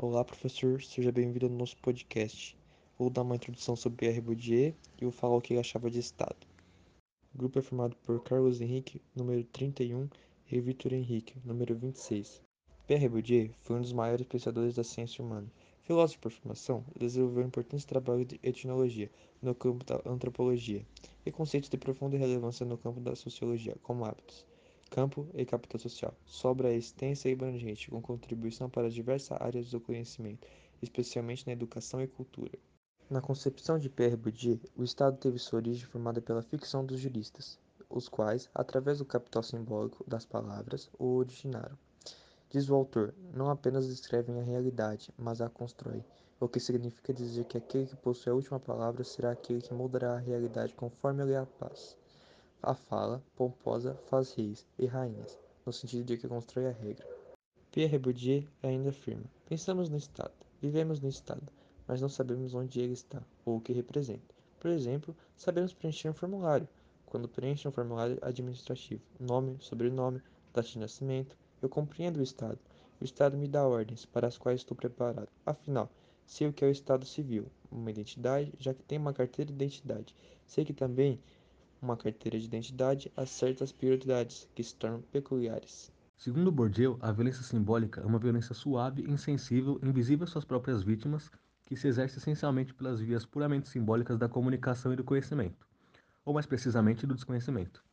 Olá, professor, seja bem-vindo ao nosso podcast. Vou dar uma introdução sobre Pierre Bourdieu e vou falar o que ele achava de Estado. O grupo é formado por Carlos Henrique, número 31, e Victor Henrique, número 26. Pierre Bourdieu foi um dos maiores pensadores da ciência humana. Filósofo por formação, desenvolveu um importante trabalho de etnologia no campo da antropologia e conceitos de profunda relevância no campo da sociologia, como hábitos campo e capital social. Sua obra é extensa e abrangente, com contribuição para diversas áreas do conhecimento, especialmente na educação e cultura. Na concepção de Pierre Bourdieu, o Estado teve sua origem formada pela ficção dos juristas, os quais, através do capital simbólico das palavras, o originaram. Diz o autor, não apenas descrevem a realidade, mas a constroem, o que significa dizer que aquele que possui a última palavra será aquele que moldará a realidade conforme lhe apraz. A fala, pomposa, faz reis e rainhas, no sentido de que constrói a regra. Pierre Bourdieu ainda afirma: Pensamos no Estado, vivemos no Estado, mas não sabemos onde ele está ou o que representa. Por exemplo, sabemos preencher um formulário. Quando preencho um formulário administrativo, nome, sobrenome, data de nascimento, eu compreendo o Estado. O Estado me dá ordens para as quais estou preparado. Afinal, sei o que é o Estado civil, uma identidade, já que tem uma carteira de identidade. Sei que também uma carteira de identidade a certas prioridades que se tornam peculiares. Segundo Bourdieu, a violência simbólica é uma violência suave, insensível, invisível às suas próprias vítimas, que se exerce essencialmente pelas vias puramente simbólicas da comunicação e do conhecimento, ou mais precisamente do desconhecimento.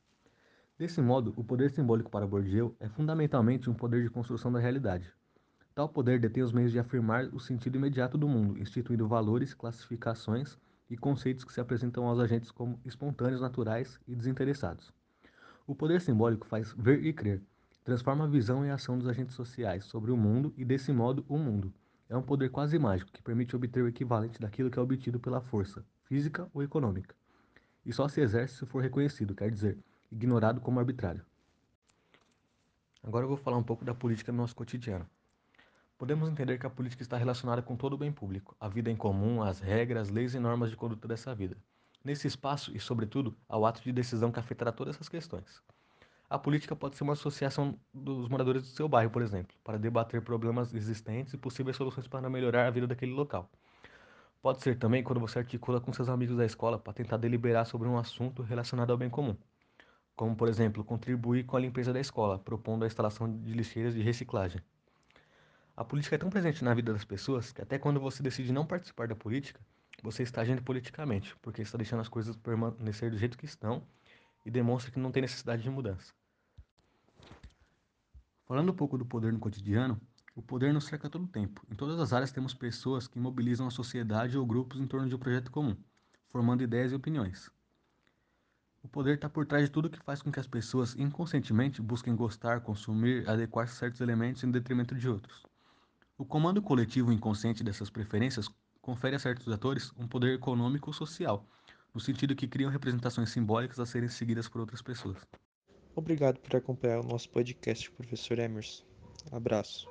Desse modo, o poder simbólico para Bourdieu é fundamentalmente um poder de construção da realidade. Tal poder detém os meios de afirmar o sentido imediato do mundo, instituindo valores, classificações e conceitos que se apresentam aos agentes como espontâneos, naturais e desinteressados. O poder simbólico faz ver e crer, transforma a visão e a ação dos agentes sociais sobre o mundo e, desse modo, o mundo. É um poder quase mágico que permite obter o equivalente daquilo que é obtido pela força, física ou econômica. E só se exerce se for reconhecido, quer dizer, ignorado como arbitrário. Agora eu vou falar um pouco da política no nosso cotidiano. Podemos entender que a política está relacionada com todo o bem público, a vida em comum, as regras, leis e normas de conduta dessa vida. Nesse espaço e, sobretudo, ao ato de decisão que afetará todas essas questões. A política pode ser uma associação dos moradores do seu bairro, por exemplo, para debater problemas existentes e possíveis soluções para melhorar a vida daquele local. Pode ser também quando você articula com seus amigos da escola para tentar deliberar sobre um assunto relacionado ao bem comum, como, por exemplo, contribuir com a limpeza da escola, propondo a instalação de lixeiras de reciclagem. A política é tão presente na vida das pessoas que até quando você decide não participar da política, você está agindo politicamente, porque está deixando as coisas permanecer do jeito que estão e demonstra que não tem necessidade de mudança. Falando um pouco do poder no cotidiano, o poder nos cerca todo o tempo. Em todas as áreas temos pessoas que mobilizam a sociedade ou grupos em torno de um projeto comum, formando ideias e opiniões. O poder está por trás de tudo que faz com que as pessoas inconscientemente busquem gostar, consumir, adequar-se a certos elementos em detrimento de outros. O comando coletivo inconsciente dessas preferências confere a certos atores um poder econômico social, no sentido que criam representações simbólicas a serem seguidas por outras pessoas. Obrigado por acompanhar o nosso podcast, professor Emerson. Abraço.